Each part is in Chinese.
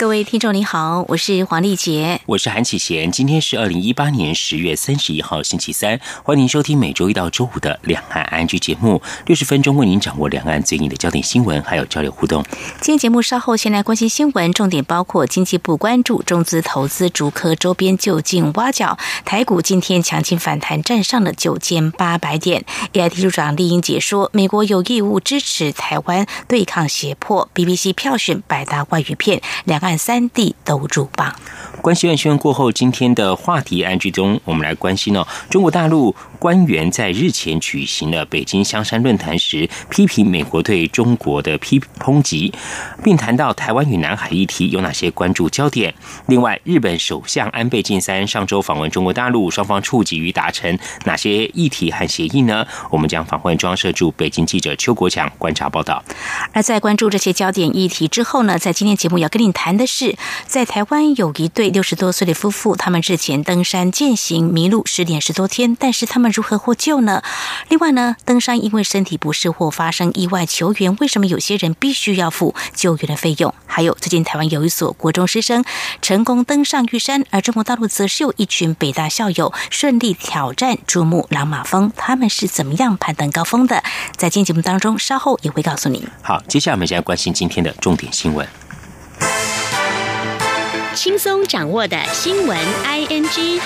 各位听众您好，我是黄丽杰，我是韩启贤。今天是二零一八年十月三十一号星期三，欢迎收听每周一到周五的两岸安居节目，六十分钟为您掌握两岸最近的焦点新闻，还有交流互动。今天节目稍后先来关心新闻，重点包括经济部关注中资投资竹科周边就近挖角，台股今天强劲反弹，站上了九千八百点。AIT 处长丽英解说，美国有义务支持台湾对抗胁迫。BBC 票选百大外语片，两岸。三地都入榜。关系院宣过后，今天的话题安居中，我们来关心哦。中国大陆官员在日前举行了北京香山论坛时，批评美国对中国的批抨击，并谈到台湾与南海议题有哪些关注焦点。另外，日本首相安倍晋三上周访问中国大陆，双方触及与达成哪些议题和协议呢？我们将访问中央社驻北京记者邱国强观察报道。而在关注这些焦点议题之后呢，在今天节目要跟你谈的是，在台湾有一对。六十多岁的夫妇，他们日前登山践行迷路失联十多天，但是他们如何获救呢？另外呢，登山因为身体不适或发生意外求援，为什么有些人必须要付救援的费用？还有，最近台湾有一所国中师生成功登上玉山，而中国大陆则是有一群北大校友顺利挑战珠穆朗玛峰，他们是怎么样攀登高峰的？在今天节目当中，稍后也会告诉你。好，接下来我们先来关心今天的重点新闻。轻松掌握的新闻，I N G。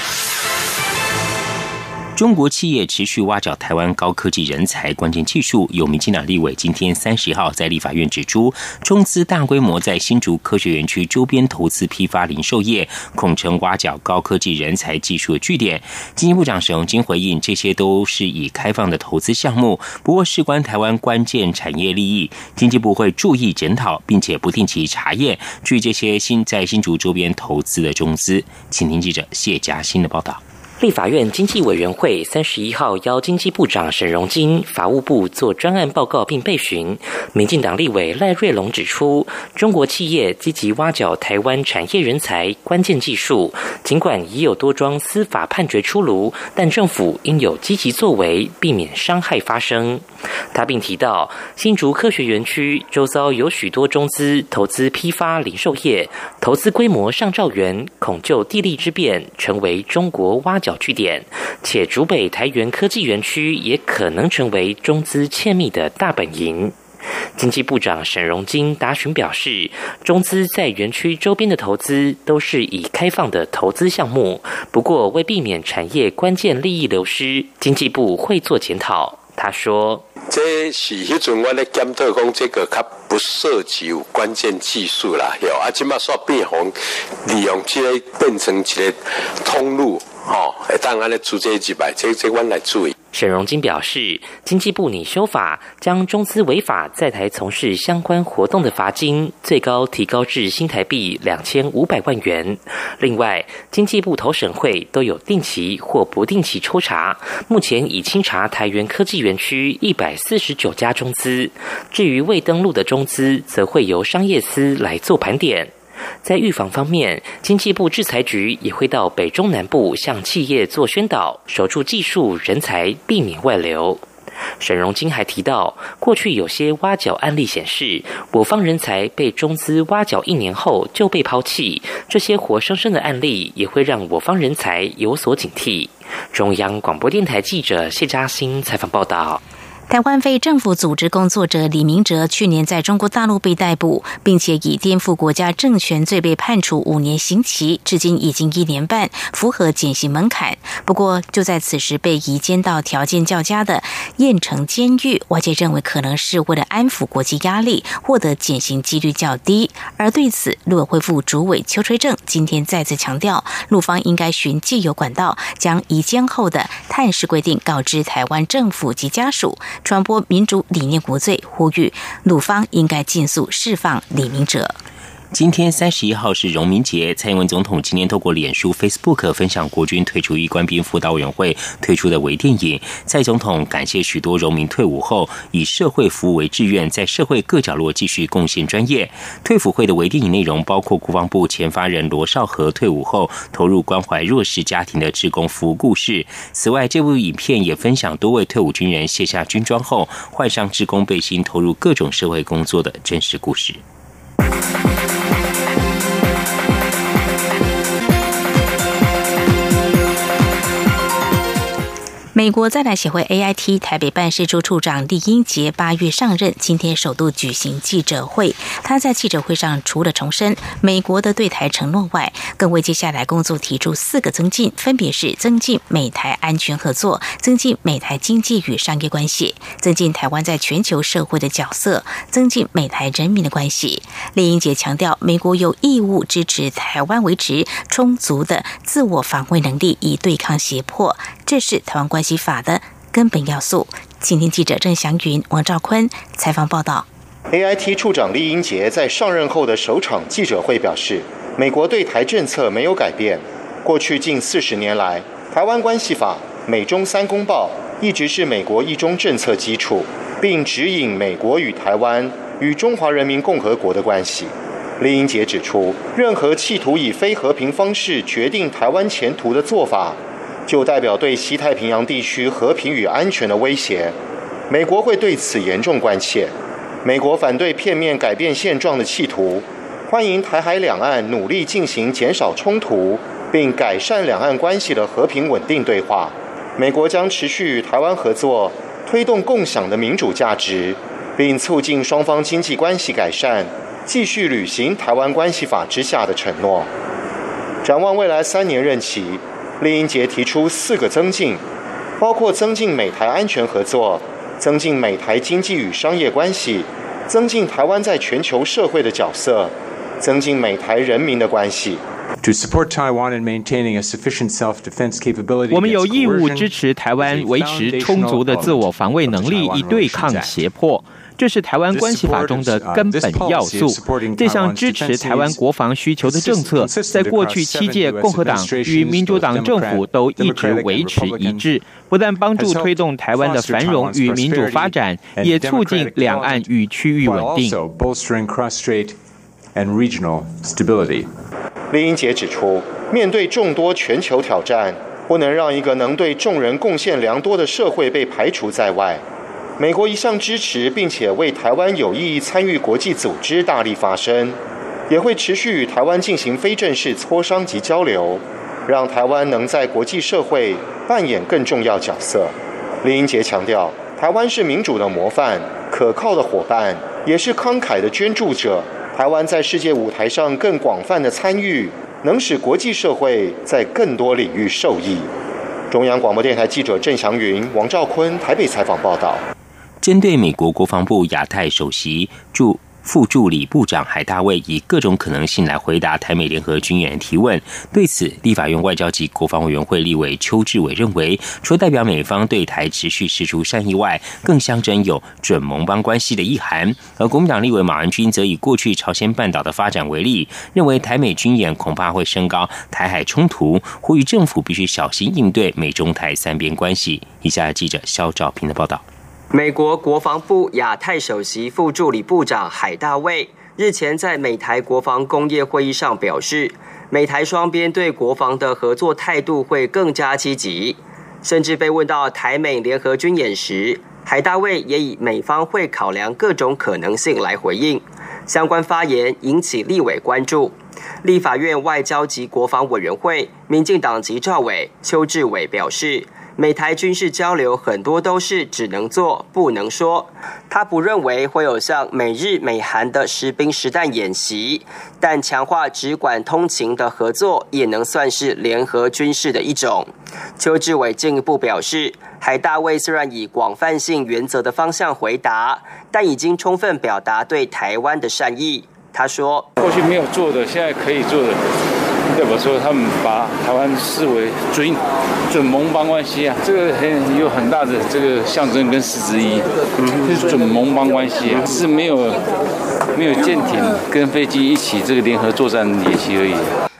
中国企业持续挖角台湾高科技人才、关键技术。有民进党立委今天三十号在立法院指出，中资大规模在新竹科学园区周边投资批发零售业，恐成挖角高科技人才、技术的据点。经济部长沈荣金回应，这些都是以开放的投资项目，不过事关台湾关键产业利益，经济部会注意检讨，并且不定期查验，据这些新在新竹周边投资的中资。请听记者谢佳欣的报道。立法院经济委员会三十一号邀经济部长沈荣金、法务部做专案报告并备询。民进党立委赖瑞龙指出，中国企业积极挖角台湾产业人才、关键技术，尽管已有多桩司法判决出炉，但政府应有积极作为，避免伤害发生。他并提到，新竹科学园区周遭有许多中资投资批发零售业，投资规模上兆元，恐就地利之便成为中国挖角。据点，且竹北台园科技园区也可能成为中资窃密的大本营。经济部长沈荣金答询表示，中资在园区周边的投资都是以开放的投资项目，不过为避免产业关键利益流失，经济部会做检讨。他说：“这是迄阵我咧检讨讲，这个较不涉及关键技术啦，有啊，即马说变红，利用这个变成一个通路。”哦，当然了，出这几百，这这关来注意。沈荣金表示，经济部拟修法，将中资违法在台从事相关活动的罚金最高提高至新台币两千五百万元。另外，经济部投审会都有定期或不定期抽查，目前已清查台园科技园区一百四十九家中资。至于未登录的中资，则会由商业司来做盘点。在预防方面，经济部制裁局也会到北中南部向企业做宣导，守住技术人才，避免外流。沈荣金还提到，过去有些挖角案例显示，我方人才被中资挖角一年后就被抛弃，这些活生生的案例也会让我方人才有所警惕。中央广播电台记者谢嘉欣采访报道。台湾非政府组织工作者李明哲去年在中国大陆被逮捕，并且以颠覆国家政权罪被判处五年刑期，至今已经一年半，符合减刑门槛。不过，就在此时被移监到条件较佳的燕城监狱，外界认为可能是为了安抚国际压力，获得减刑几率较低。而对此，陆委会副主委邱垂正今天再次强调，陆方应该循既有管道，将移监后的探视规定告知台湾政府及家属。传播民主理念国罪，呼吁鲁方应该尽速释放李明哲。今天三十一号是荣民节，蔡英文总统今天透过脸书 Facebook 分享国军退出役官兵辅导委员会推出的微电影。蔡总统感谢许多荣民退伍后以社会服务为志愿，在社会各角落继续贡献专业。退辅会的微电影内容包括国防部前发人罗少和退伍后投入关怀弱势家庭的职工服务故事。此外，这部影片也分享多位退伍军人卸下军装后换上职工背心投入各种社会工作的真实故事。美国在台协会 AIT 台北办事处处长李英杰八月上任，今天首度举行记者会。他在记者会上除了重申美国的对台承诺外，更为接下来工作提出四个增进，分别是增进美台安全合作、增进美台经济与商业关系、增进台湾在全球社会的角色、增进美台人民的关系。李英杰强调，美国有义务支持台湾维持充足的自我防卫能力，以对抗胁迫。这是台湾关系法的根本要素。请听记者郑祥云、王兆坤采访报道。AIT 处长李英杰在上任后的首场记者会表示，美国对台政策没有改变。过去近四十年来，台湾关系法、美中三公报一直是美国一中政策基础，并指引美国与台湾与中华人民共和国的关系。李英杰指出，任何企图以非和平方式决定台湾前途的做法。就代表对西太平洋地区和平与安全的威胁，美国会对此严重关切。美国反对片面改变现状的企图，欢迎台海两岸努力进行减少冲突并改善两岸关系的和平稳定对话。美国将持续与台湾合作，推动共享的民主价值，并促进双方经济关系改善，继续履行《台湾关系法》之下的承诺。展望未来三年任期。李英杰提出四个增进，包括增进美台安全合作、增进美台经济与商业关系、增进台湾在全球社会的角色、增进美台人民的关系。To support Taiwan in maintaining a sufficient self-defense capability，我们有义务支持台湾维持充足的自我防卫能力，以对抗胁迫。这是台湾关系法中的根本要素。这项支持台湾国防需求的政策，在过去七届共和党与民主党政府都一直维持一致，不但帮助推动台湾的繁荣与民主发展，也促进两岸与区域稳定。李英杰指出，面对众多全球挑战，不能让一个能对众人贡献良多的社会被排除在外。美国一向支持并且为台湾有意义参与国际组织大力发声，也会持续与台湾进行非正式磋商及交流，让台湾能在国际社会扮演更重要角色。林英杰强调，台湾是民主的模范、可靠的伙伴，也是慷慨的捐助者。台湾在世界舞台上更广泛的参与，能使国际社会在更多领域受益。中央广播电台记者郑祥云、王兆坤台北采访报道。针对美国国防部亚太首席驻副助理部长海大卫以各种可能性来回答台美联合军演提问，对此，立法院外交及国防委员会立委邱志伟认为，除了代表美方对台持续释出善意外，更象征有准盟邦关系的意涵。而国民党立委马文君则以过去朝鲜半岛的发展为例，认为台美军演恐怕会升高台海冲突，呼吁政府必须小心应对美中台三边关系。以下记者肖兆平的报道。美国国防部亚太首席副助理部长海大卫日前在美台国防工业会议上表示，美台双边对国防的合作态度会更加积极。甚至被问到台美联合军演时，海大卫也以美方会考量各种可能性来回应。相关发言引起立委关注。立法院外交及国防委员会民进党籍赵伟邱志伟表示。美台军事交流很多都是只能做不能说，他不认为会有像美日美韩的实兵实弹演习，但强化直管通勤的合作也能算是联合军事的一种。邱志伟进一步表示，海大卫虽然以广泛性原则的方向回答，但已经充分表达对台湾的善意。他说：过去没有做的，现在可以做的。要不说他们把台湾视为准准盟邦关系啊，这个很有很大的这个象征跟实质意义，是准盟邦关系啊，是没有没有舰艇跟飞机一起这个联合作战演习而已。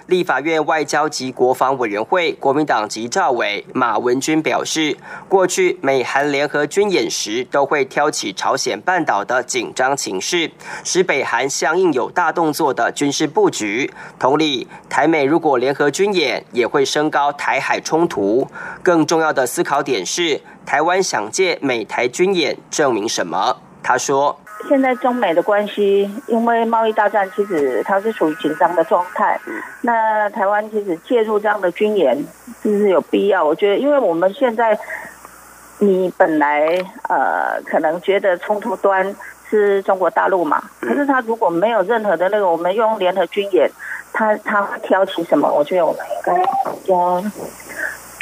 立法院外交及国防委员会国民党籍赵委马文君表示，过去美韩联合军演时，都会挑起朝鲜半岛的紧张情势，使北韩相应有大动作的军事布局。同理，台美如果联合军演，也会升高台海冲突。更重要的思考点是，台湾想借美台军演证明什么？他说。现在中美的关系，因为贸易大战，其实它是处于紧张的状态。那台湾其实介入这样的军演，是不是有必要？我觉得，因为我们现在，你本来呃可能觉得冲突端是中国大陆嘛，可是他如果没有任何的那个，我们用联合军演，他他会挑起什么？我觉得我们应该要。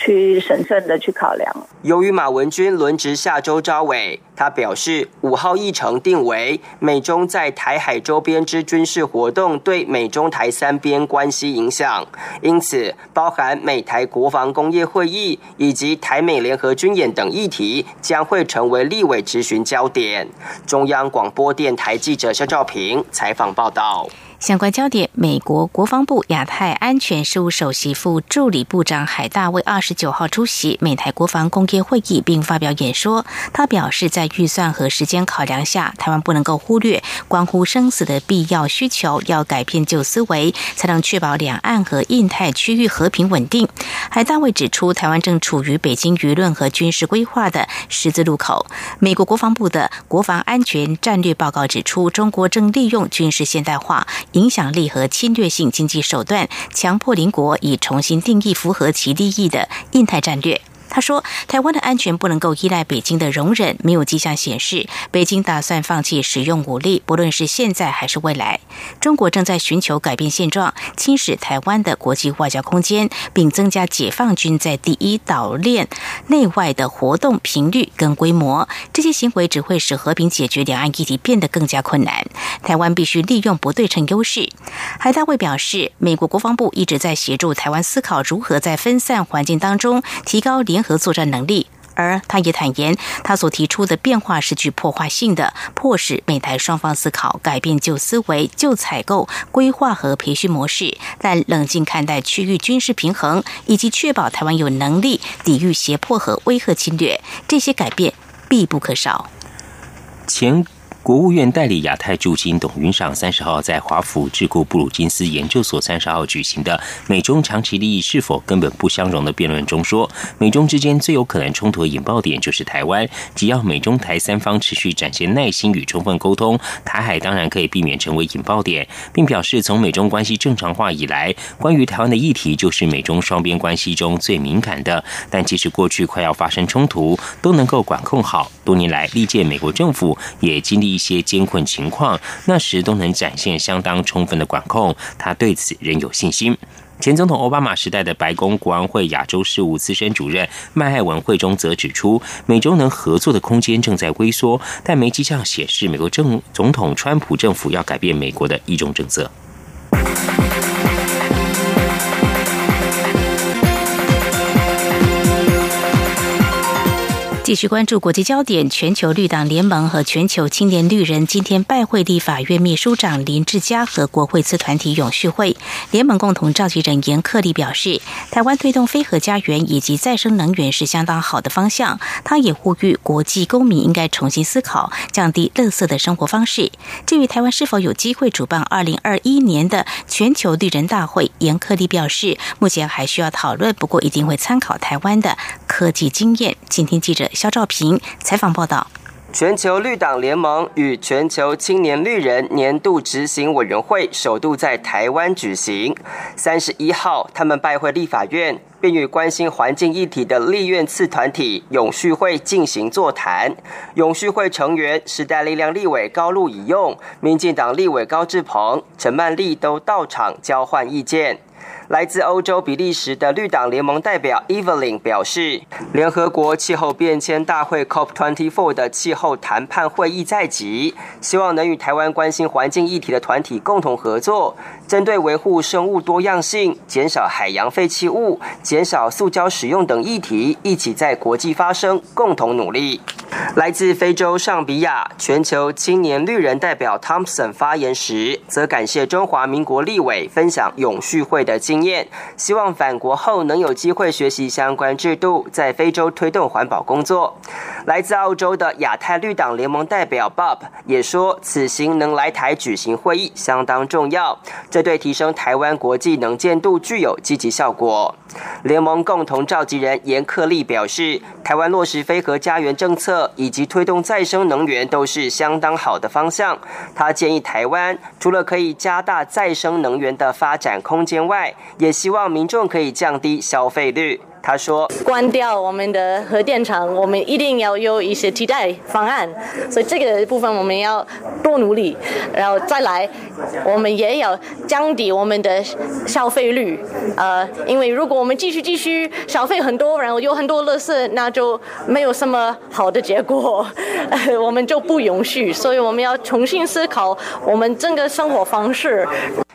去审慎的去考量。由于马文君轮值下周招委，他表示五号议程定为美中在台海周边之军事活动对美中台三边关系影响，因此包含美台国防工业会议以及台美联合军演等议题将会成为立委质询焦点。中央广播电台记者肖兆平采访报道。相关焦点：美国国防部亚太安全事务首席副助理部长海大卫二十九号出席美台国防工业会议，并发表演说。他表示，在预算和时间考量下，台湾不能够忽略关乎生死的必要需求，要改变旧思维，才能确保两岸和印太区域和平稳定。海大卫指出，台湾正处于北京舆论和军事规划的十字路口。美国国防部的国防安全战略报告指出，中国正利用军事现代化。影响力和侵略性经济手段，强迫邻国以重新定义符合其利益的印太战略。他说：“台湾的安全不能够依赖北京的容忍，没有迹象显示北京打算放弃使用武力，不论是现在还是未来。中国正在寻求改变现状，侵蚀台湾的国际外交空间，并增加解放军在第一岛链内外的活动频率跟规模。这些行为只会使和平解决两岸议题变得更加困难。台湾必须利用不对称优势。”海大卫表示，美国国防部一直在协助台湾思考如何在分散环境当中提高联。合作战能力，而他也坦言，他所提出的变化是具破坏性的，迫使美台双方思考改变旧思维、旧采购、规划和培训模式，但冷静看待区域军事平衡，以及确保台湾有能力抵御胁迫和威吓侵略，这些改变必不可少。前。国务院代理亚太驻京董云上三十号在华府智库布鲁金斯研究所三十号举行的美中长期利益是否根本不相容的辩论中说，美中之间最有可能冲突的引爆点就是台湾。只要美中台三方持续展现耐心与充分沟通，台海当然可以避免成为引爆点，并表示从美中关系正常化以来，关于台湾的议题就是美中双边关系中最敏感的。但即使过去快要发生冲突，都能够管控好。多年来，历届美国政府也经历。一些艰困情况，那时都能展现相当充分的管控，他对此仍有信心。前总统奥巴马时代的白宫国安会亚洲事务资深主任麦艾文会中则指出，美洲能合作的空间正在微缩，但没迹象显示美国政总统川普政府要改变美国的一种政策。继续关注国际焦点，全球绿党联盟和全球青年绿人今天拜会立法院秘书长林志嘉和国会次团体永续会。联盟共同召集人严克利表示，台湾推动非核家园以及再生能源是相当好的方向。他也呼吁国际公民应该重新思考降低垃圾的生活方式。至于台湾是否有机会主办二零二一年的全球绿人大会，严克利表示，目前还需要讨论，不过一定会参考台湾的科技经验。今天记者。肖兆平采访报道：全球绿党联盟与全球青年绿人年度执行委员会首度在台湾举行。三十一号，他们拜会立法院，并与关心环境议题的立院次团体永续会进行座谈。永续会成员时代力量立委高露以用、民进党立委高志鹏、陈曼丽都到场交换意见。来自欧洲比利时的绿党联盟代表 Evelyn 表示，联合国气候变迁大会 COP24 的气候谈判会议在即，希望能与台湾关心环境议题的团体共同合作，针对维护生物多样性、减少海洋废弃物、减少塑胶使用等议题，一起在国际发声，共同努力。来自非洲上比亚全球青年绿人代表 Thompson 发言时，则感谢中华民国立委分享永续会的经希望返国后能有机会学习相关制度，在非洲推动环保工作。来自澳洲的亚太绿党联盟代表 Bob 也说，此行能来台举行会议相当重要，这对提升台湾国际能见度具有积极效果。联盟共同召集人严克利表示，台湾落实非核家园政策以及推动再生能源都是相当好的方向。他建议台湾除了可以加大再生能源的发展空间外，也希望民众可以降低消费率。他说：“关掉我们的核电厂，我们一定要有一些替代方案。所以这个部分我们要多努力，然后再来，我们也要降低我们的消费率。呃，因为如果我们继续继续消费很多，然后有很多垃圾，那就没有什么好的结果，我们就不允许。所以我们要重新思考我们整个生活方式。”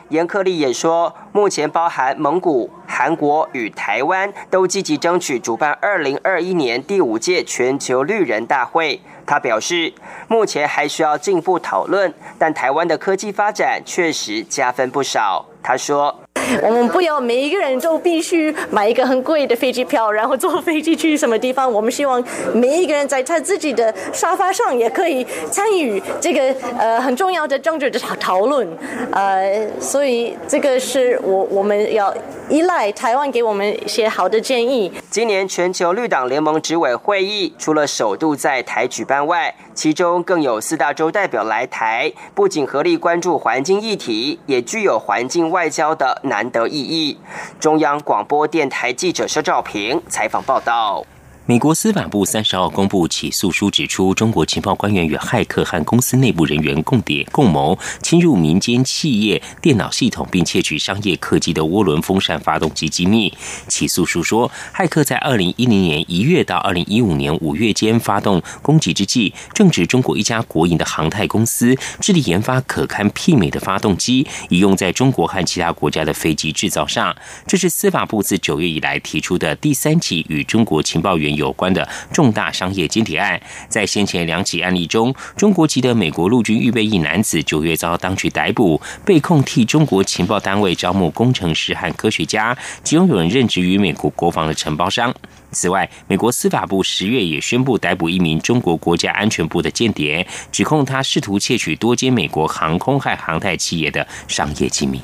严克利也说，目前包含蒙古、韩国与台湾都积极争取主办二零二一年第五届全球绿人大会。他表示，目前还需要进一步讨论，但台湾的科技发展确实加分不少。他说。我们不要每一个人都必须买一个很贵的飞机票，然后坐飞机去什么地方。我们希望每一个人在他自己的沙发上也可以参与这个呃很重要的政治的讨讨论。呃，所以这个是我我们要依赖台湾给我们一些好的建议。今年全球绿党联盟执委会议除了首度在台举办外，其中更有四大洲代表来台，不仅合力关注环境议题，也具有环境外交的难。得意义。中央广播电台记者肖兆平采访报道。美国司法部三十号公布起诉书，指出中国情报官员与骇客和公司内部人员共谍共谋，侵入民间企业电脑系统，并窃取商业客机的涡轮风扇发动机机密。起诉书说，骇客在二零一零年一月到二零一五年五月间发动攻击之际，正值中国一家国营的航太公司致力研发可堪媲美的发动机，以用在中国和其他国家的飞机制造上。这是司法部自九月以来提出的第三起与中国情报员。有关的重大商业间谍案，在先前两起案例中，中国籍的美国陆军预备役男子九月遭当局逮捕，被控替中国情报单位招募工程师和科学家，其中有人任职于美国国防的承包商。此外，美国司法部十月也宣布逮捕一名中国国家安全部的间谍，指控他试图窃取多间美国航空和航太企业的商业机密。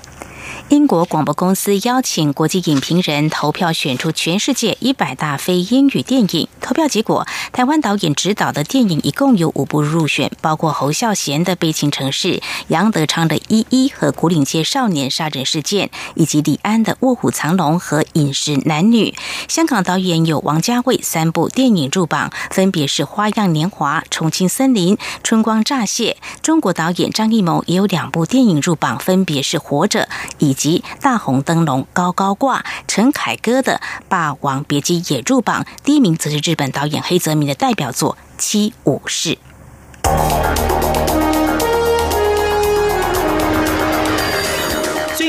英国广播公司邀请国际影评人投票选出全世界一百大非英语电影。投票结果，台湾导演执导的电影一共有五部入选，包括侯孝贤的《悲情城市》、杨德昌的《一一》和《古岭街少年杀人事件》，以及李安的《卧虎藏龙》和《饮食男女》。香港导演有王家卫三部电影入榜，分别是《花样年华》、《重庆森林》、《春光乍泄》。中国导演张艺谋也有两部电影入榜，分别是《活着》以。及大红灯笼高高挂，陈凯歌的《霸王别姬》也入榜，第一名则是日本导演黑泽明的代表作《七武士》。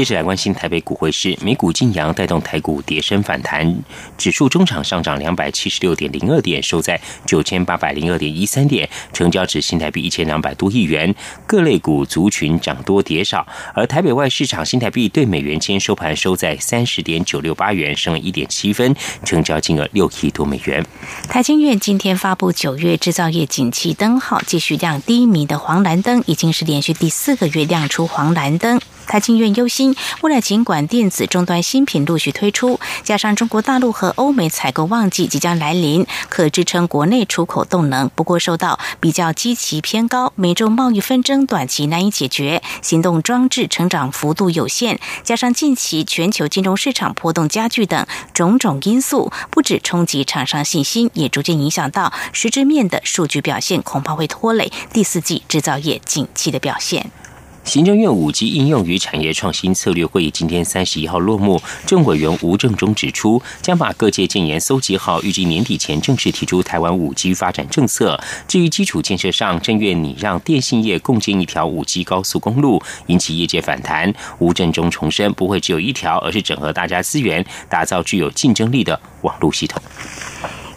接着来关心台北股汇市，美股晋阳带动台股跌升反弹，指数中场上涨两百七十六点零二点，收在九千八百零二点一三点，成交值新台币一千两百多亿元。各类股族群涨多跌少，而台北外市场新台币对美元间收盘收在三十点九六八元，升了一点七分，成交金额六亿多美元。台经院今天发布九月制造业景气灯号，继续亮低迷的黄蓝灯，已经是连续第四个月亮出黄蓝灯。台经院忧心，未来尽管电子终端新品陆续推出，加上中国大陆和欧美采购旺季即将来临，可支撑国内出口动能。不过，受到比较基期偏高、美洲贸易纷争短期难以解决、行动装置成长幅度有限，加上近期全球金融市场波动加剧等种种因素，不止冲击厂商信心，也逐渐影响到实质面的数据表现，恐怕会拖累第四季制造业景气的表现。行政院五 G 应用与产业创新策略会议今天三十一号落幕，政委员吴正中指出，将把各界建言搜集好，预计年底前正式提出台湾五 G 发展政策。至于基础建设上，正愿拟让电信业共建一条五 G 高速公路，引起业界反弹。吴正中重申，不会只有一条，而是整合大家资源，打造具有竞争力的网络系统。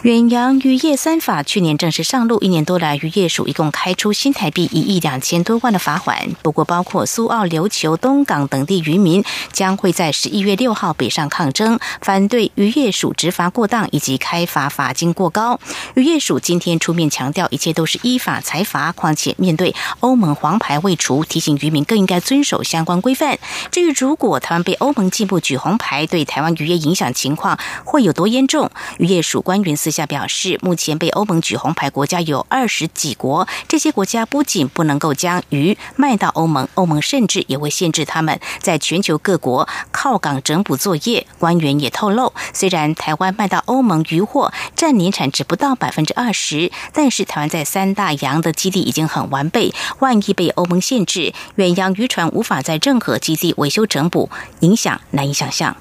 远洋渔业三法去年正式上路，一年多来，渔业署一共开出新台币一亿两千多万的罚款。不过，包括苏澳、琉球、东港等地渔民将会在十一月六号北上抗争，反对渔业署执法过当以及开罚罚金过高。渔业署今天出面强调，一切都是依法裁罚。况且，面对欧盟黄牌未除，提醒渔民更应该遵守相关规范。至于如果台湾被欧盟进一步举红牌，对台湾渔业影响情况会有多严重？渔业署官员私下表示，目前被欧盟举红牌国家有二十几国，这些国家不仅不能够将鱼卖到欧盟，欧盟甚至也会限制他们在全球各国靠港整补作业。官员也透露，虽然台湾卖到欧盟渔获占年产值不到百分之二十，但是台湾在三大洋的基地已经很完备，万一被欧盟限制，远洋渔船无法在任何基地维修整补，影响难以想象。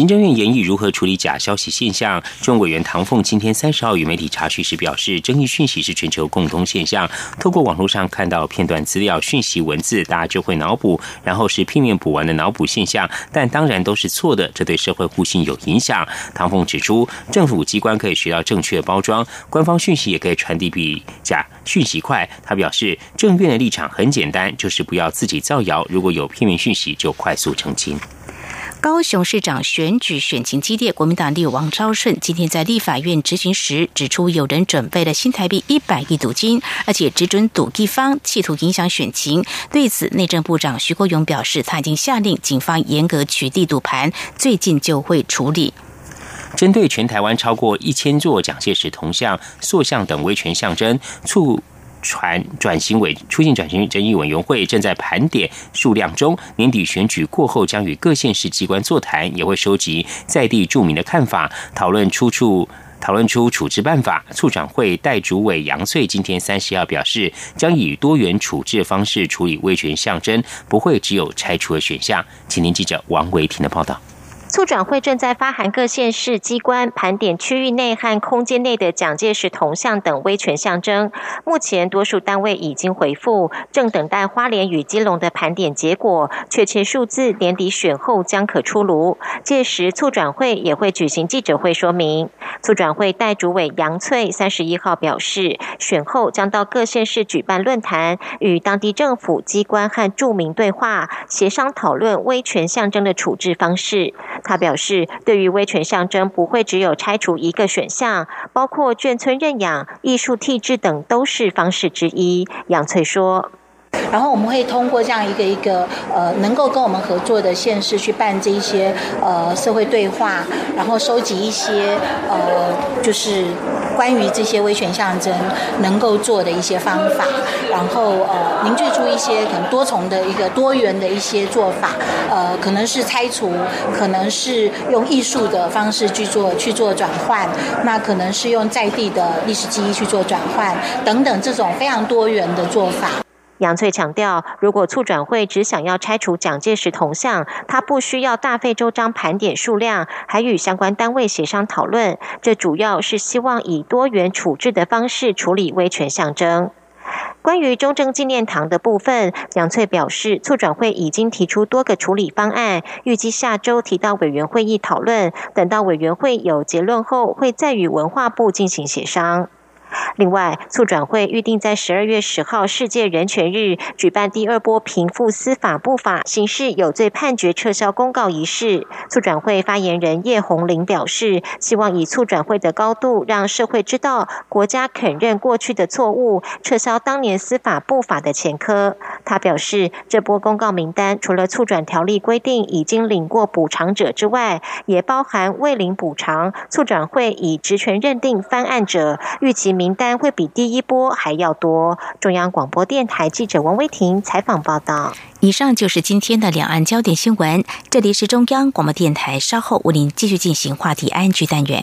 行政院研议如何处理假消息现象。中委员唐凤今天三十号与媒体查询时表示，争议讯息是全球共同现象。透过网络上看到片段资料、讯息、文字，大家就会脑补，然后是片面补完的脑补现象。但当然都是错的，这对社会互信有影响。唐凤指出，政府机关可以学到正确包装，官方讯息也可以传递比假讯息快。他表示，政院的立场很简单，就是不要自己造谣，如果有片面讯息，就快速澄清。高雄市长选举选情激烈，国民党立王昭顺今天在立法院执行时指出，有人准备了新台币一百亿赌金，而且只准赌一方，企图影响选情。对此，内政部长徐国勇表示，他已经下令警方严格取缔赌盘，最近就会处理。针对全台湾超过一千座蒋介石铜像、塑像等威权象征，促。传转型委出境转型争议委员会正在盘点数量中，年底选举过后将与各县市机关座谈，也会收集在地著名的看法，讨论出处，讨论出处置办法。促转会代主委杨翠今天三十号表示，将以多元处置方式处理威权象征，不会只有拆除的选项。请听记者王维婷的报道。促转会正在发函各县市机关，盘点区域内和空间内的蒋介石铜像等威权象征。目前多数单位已经回复，正等待花莲与基隆的盘点结果，确切数字年底选后将可出炉。届时促转会也会举行记者会说明。促转会代主委杨翠三十一号表示，选后将到各县市举办论坛，与当地政府机关和住民对话，协商讨论威权象征的处置方式。他表示，对于威权象征，不会只有拆除一个选项，包括眷村认养、艺术替制等，都是方式之一。杨翠说。然后我们会通过这样一个一个呃能够跟我们合作的县市去办这一些呃社会对话，然后收集一些呃就是关于这些威权象征能够做的一些方法，然后呃凝聚出一些可能多重的一个多元的一些做法，呃可能是拆除，可能是用艺术的方式去做去做转换，那可能是用在地的历史记忆去做转换等等这种非常多元的做法。杨翠强调，如果促转会只想要拆除蒋介石铜像，他不需要大费周章盘点数量，还与相关单位协商讨论。这主要是希望以多元处置的方式处理威权象征。关于中正纪念堂的部分，杨翠表示，促转会已经提出多个处理方案，预计下周提到委员会议讨论。等到委员会有结论后，会再与文化部进行协商。另外，促转会预定在十二月十号世界人权日举办第二波贫富司法不法刑事有罪判决撤销公告仪式。促转会发言人叶红玲表示，希望以促转会的高度，让社会知道国家肯认过去的错误，撤销当年司法不法的前科。他表示，这波公告名单除了促转条例规定已经领过补偿者之外，也包含未领补偿、促转会以职权认定翻案者，预期。名单会比第一波还要多。中央广播电台记者王威婷采访报道。以上就是今天的两岸焦点新闻。这里是中央广播电台，稍后为您继续进行话题安居单元。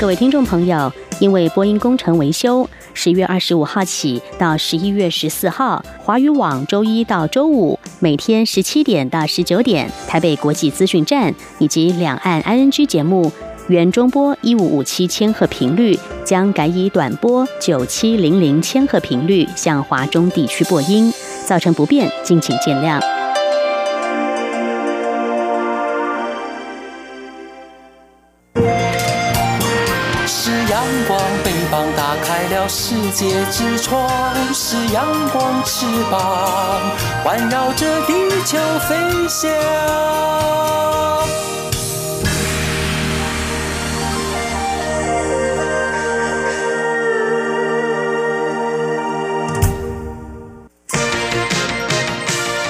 各位听众朋友，因为播音工程维修，十月二十五号起到十一月十四号，华语网周一到周五每天十七点到十九点，台北国际资讯站以及两岸 ING 节目原中波一五五七千赫频率将改以短波九七零零千赫频率向华中地区播音，造成不便，敬请见谅。世界之窗是阳光翅膀，环绕着地球飞翔。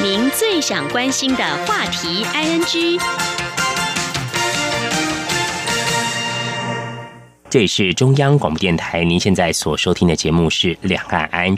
您最想关心的话题，ING。这里是中央广播电台，您现在所收听的节目是《两岸 ING》。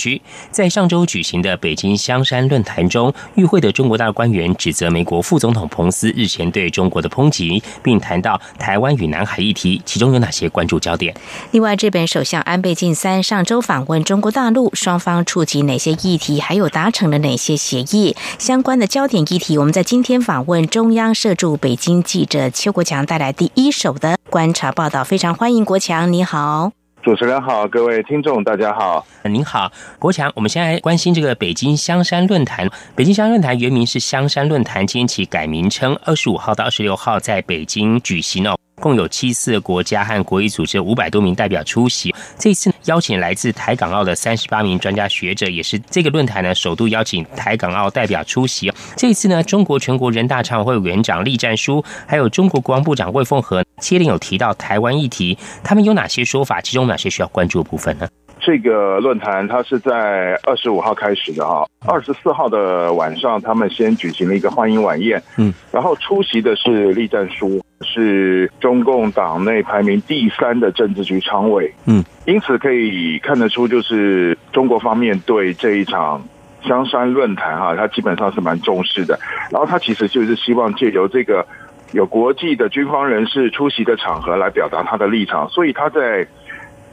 在上周举行的北京香山论坛中，与会的中国大官员指责美国副总统彭斯日前对中国的抨击，并谈到台湾与南海议题，其中有哪些关注焦点？另外，日本首相安倍晋三上周访问中国大陆，双方触及哪些议题，还有达成了哪些协议？相关的焦点议题，我们在今天访问中央社驻北京记者邱国强带来第一手的观察报道，非常欢迎国。强，你好，主持人好，各位听众大家好，您好，国强，我们现在关心这个北京香山论坛。北京香山论坛原名是香山论坛，今天起改名称，二十五号到二十六号在北京举行哦。共有七四个国家和国际组织五百多名代表出席。这次邀请来自台港澳的三十八名专家学者，也是这个论坛呢首度邀请台港澳代表出席。这次呢，中国全国人大常委会委员长栗战书，还有中国国防部长魏凤和接连有提到台湾议题，他们有哪些说法？其中哪些需要关注的部分呢？这个论坛它是在二十五号开始的哈，二十四号的晚上，他们先举行了一个欢迎晚宴，嗯，然后出席的是栗战书，是中共党内排名第三的政治局常委，嗯，因此可以看得出，就是中国方面对这一场香山论坛哈，他基本上是蛮重视的，然后他其实就是希望借由这个有国际的军方人士出席的场合来表达他的立场，所以他在。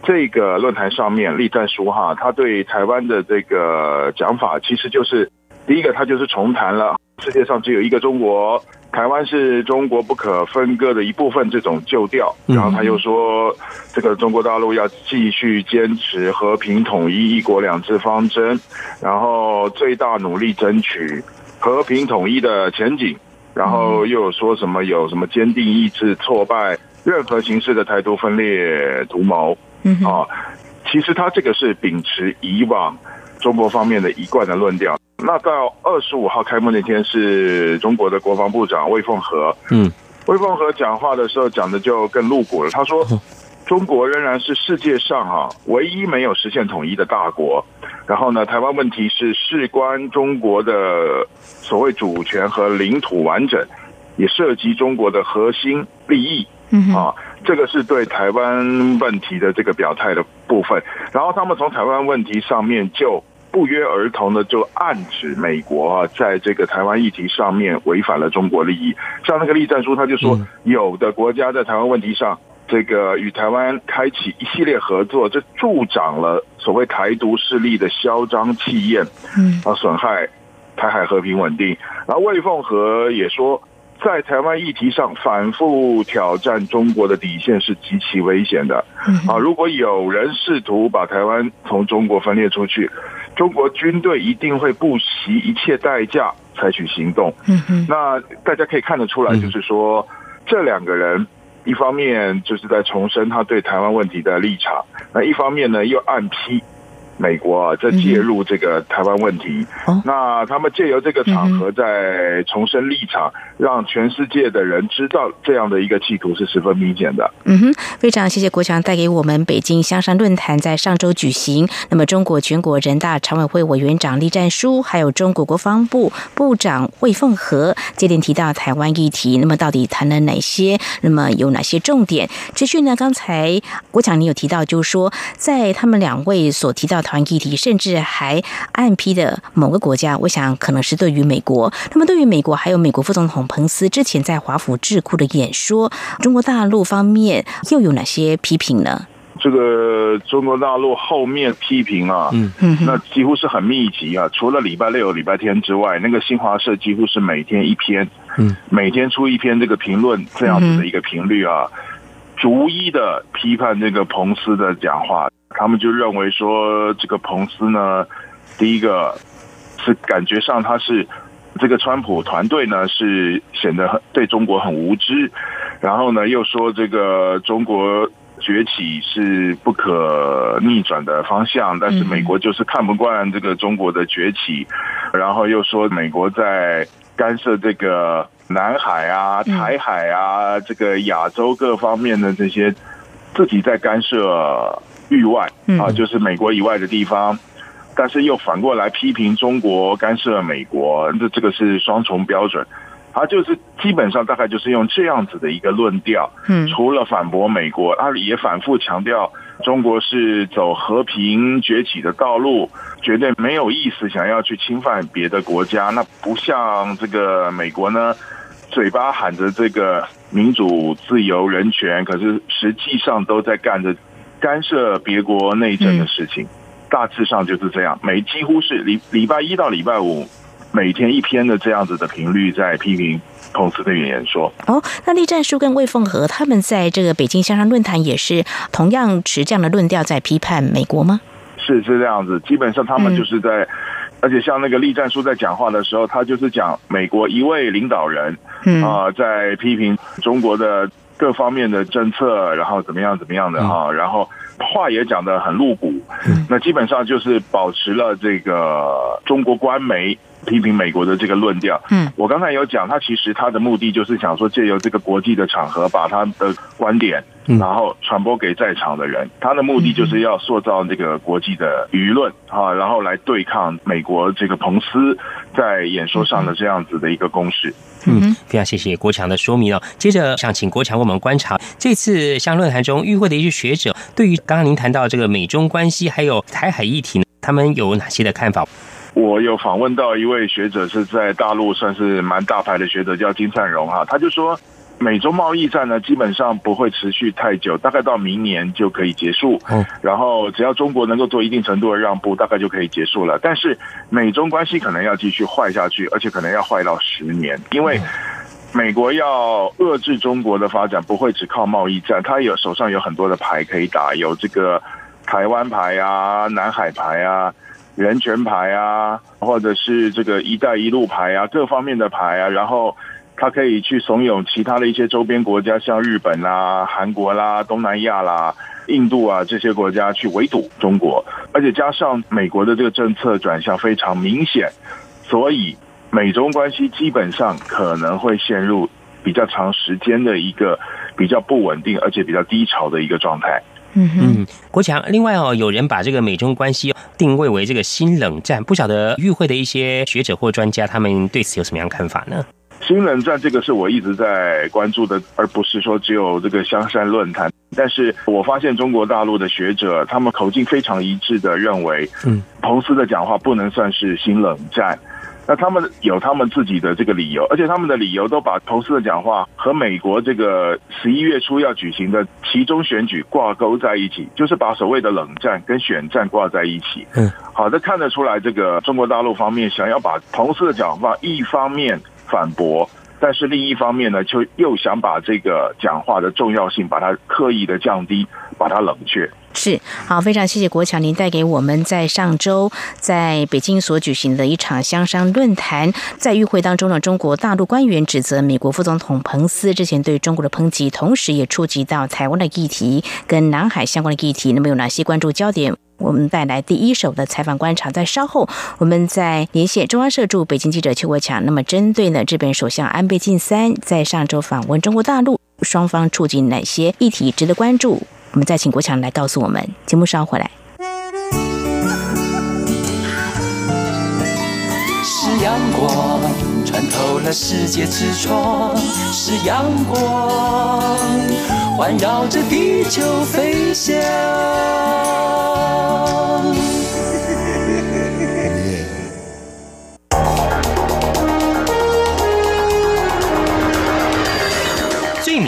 这个论坛上面，栗战书哈，他对台湾的这个讲法，其实就是第一个，他就是重谈了世界上只有一个中国，台湾是中国不可分割的一部分这种旧调。然后他又说，这个中国大陆要继续坚持和平统一、一国两制方针，然后最大努力争取和平统一的前景。然后又有说什么有什么坚定意志挫败任何形式的台独分裂图谋。啊，其实他这个是秉持以往中国方面的一贯的论调。那到二十五号开幕那天，是中国的国防部长魏凤和。嗯，魏凤和讲话的时候讲的就更露骨了。他说，中国仍然是世界上哈唯一没有实现统一的大国。然后呢，台湾问题是事关中国的所谓主权和领土完整，也涉及中国的核心利益。嗯啊。这个是对台湾问题的这个表态的部分，然后他们从台湾问题上面就不约而同的就暗指美国啊，在这个台湾议题上面违反了中国利益。像那个栗战书，他就说，有的国家在台湾问题上，这个与台湾开启一系列合作，这助长了所谓台独势力的嚣张气焰，嗯，啊，损害台海和平稳定。然后魏凤和也说。在台湾议题上反复挑战中国的底线是极其危险的啊！如果有人试图把台湾从中国分裂出去，中国军队一定会不惜一切代价采取行动。那大家可以看得出来，就是说这两个人一方面就是在重申他对台湾问题的立场，那一方面呢又暗批。美国啊，在介入这个台湾问题，那他们借由这个场合在重申立场，让全世界的人知道这样的一个企图是十分明显的。嗯哼，非常谢谢国强带给我们北京香山论坛在上周举行。那么，中国全国人大常委会委员长栗战书，还有中国国防部部长魏凤和接连提到台湾议题。那么，到底谈了哪些？那么有哪些重点？持续呢？刚才国强你有提到，就是说在他们两位所提到。团议题，甚至还暗批的某个国家，我想可能是对于美国。那么，对于美国，还有美国副总统彭斯之前在华府智库的演说，中国大陆方面又有哪些批评呢？这个中国大陆后面批评啊，嗯，那几乎是很密集啊。除了礼拜六、礼拜天之外，那个新华社几乎是每天一篇，嗯，每天出一篇这个评论，这样子的一个频率啊，逐一的批判这个彭斯的讲话。他们就认为说，这个彭斯呢，第一个是感觉上他是这个川普团队呢是显得很对中国很无知，然后呢又说这个中国崛起是不可逆转的方向，但是美国就是看不惯这个中国的崛起，然后又说美国在干涉这个南海啊、台海啊、这个亚洲各方面的这些自己在干涉。域外啊，就是美国以外的地方，但是又反过来批评中国干涉美国，这这个是双重标准。他就是基本上大概就是用这样子的一个论调，嗯，除了反驳美国，他也反复强调中国是走和平崛起的道路，绝对没有意思想要去侵犯别的国家。那不像这个美国呢，嘴巴喊着这个民主、自由、人权，可是实际上都在干着。干涉别国内政的事情，大致上就是这样。每几乎是礼礼拜一到礼拜五，每天一篇的这样子的频率，在批评彭斯的语言说。哦，那栗战书跟魏凤和他们在这个北京香山论坛也是同样持这样的论调，在批判美国吗？是是这样子，基本上他们就是在，而且像那个栗战书在讲话的时候，他就是讲美国一位领导人啊，在批评中国的。各方面的政策，然后怎么样怎么样的哈，然后话也讲得很露骨，那基本上就是保持了这个中国官媒批评美国的这个论调。嗯，我刚才有讲，他其实他的目的就是想说借由这个国际的场合，把他的观点然后传播给在场的人。他的目的就是要塑造这个国际的舆论啊，然后来对抗美国这个彭斯在演说上的这样子的一个攻势。嗯，非常谢谢国强的说明哦。接着想请国强为我们观察这次像论坛中与会的一些学者，对于刚刚您谈到这个美中关系还有台海议题呢，他们有哪些的看法？我有访问到一位学者，是在大陆算是蛮大牌的学者，叫金灿荣哈，他就说，美中贸易战呢基本上不会持续太久，大概到明年就可以结束。嗯，然后只要中国能够做一定程度的让步，大概就可以结束了。但是美中关系可能要继续坏下去，而且可能要坏到十年，因为美国要遏制中国的发展，不会只靠贸易战，他有手上有很多的牌可以打，有这个台湾牌啊、南海牌啊。人权牌啊，或者是这个“一带一路”牌啊，各方面的牌啊，然后他可以去怂恿其他的一些周边国家，像日本啦、韩国啦、东南亚啦、印度啊这些国家去围堵中国，而且加上美国的这个政策转向非常明显，所以美中关系基本上可能会陷入比较长时间的一个比较不稳定，而且比较低潮的一个状态。嗯嗯，国强。另外哦，有人把这个美中关系定位为这个新冷战，不晓得与会的一些学者或专家，他们对此有什么样看法呢？新冷战这个是我一直在关注的，而不是说只有这个香山论坛。但是我发现中国大陆的学者，他们口径非常一致的认为，嗯，彭斯的讲话不能算是新冷战。那他们有他们自己的这个理由，而且他们的理由都把彭斯的讲话和美国这个十一月初要举行的其中选举挂钩在一起，就是把所谓的冷战跟选战挂在一起。嗯，好的，看得出来，这个中国大陆方面想要把彭斯的讲话一方面反驳，但是另一方面呢，就又想把这个讲话的重要性把它刻意的降低，把它冷却。是好，非常谢谢国强，您带给我们在上周在北京所举行的一场香商论坛，在与会当中呢，中国大陆官员指责美国副总统彭斯之前对中国的抨击，同时也触及到台湾的议题跟南海相关的议题，那么有哪些关注焦点？我们带来第一手的采访观察，在稍后我们再连线中央社驻北京记者邱国强。那么针对呢，日本首相安倍晋三在上周访问中国大陆，双方触及哪些议题值得关注？我们再请国强来告诉我们。节目稍后回来。是阳光穿透了世界之窗，是阳光环绕着地球飞翔。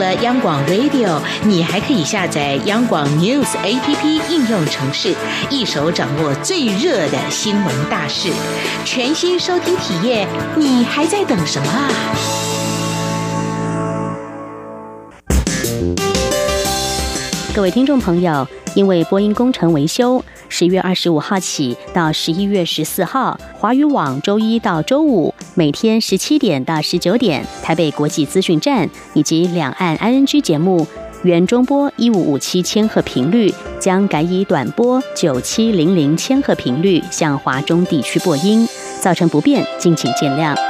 了央广 Radio，你还可以下载央广 News APP 应用程式，一手掌握最热的新闻大事，全新收听体验，你还在等什么啊？各位听众朋友。因为播音工程维修，十月二十五号起到十一月十四号，华语网周一到周五每天十七点到十九点，台北国际资讯站以及两岸 ING 节目原中波一五五七千赫频率将改以短波九七零零千赫频率向华中地区播音，造成不便，敬请见谅。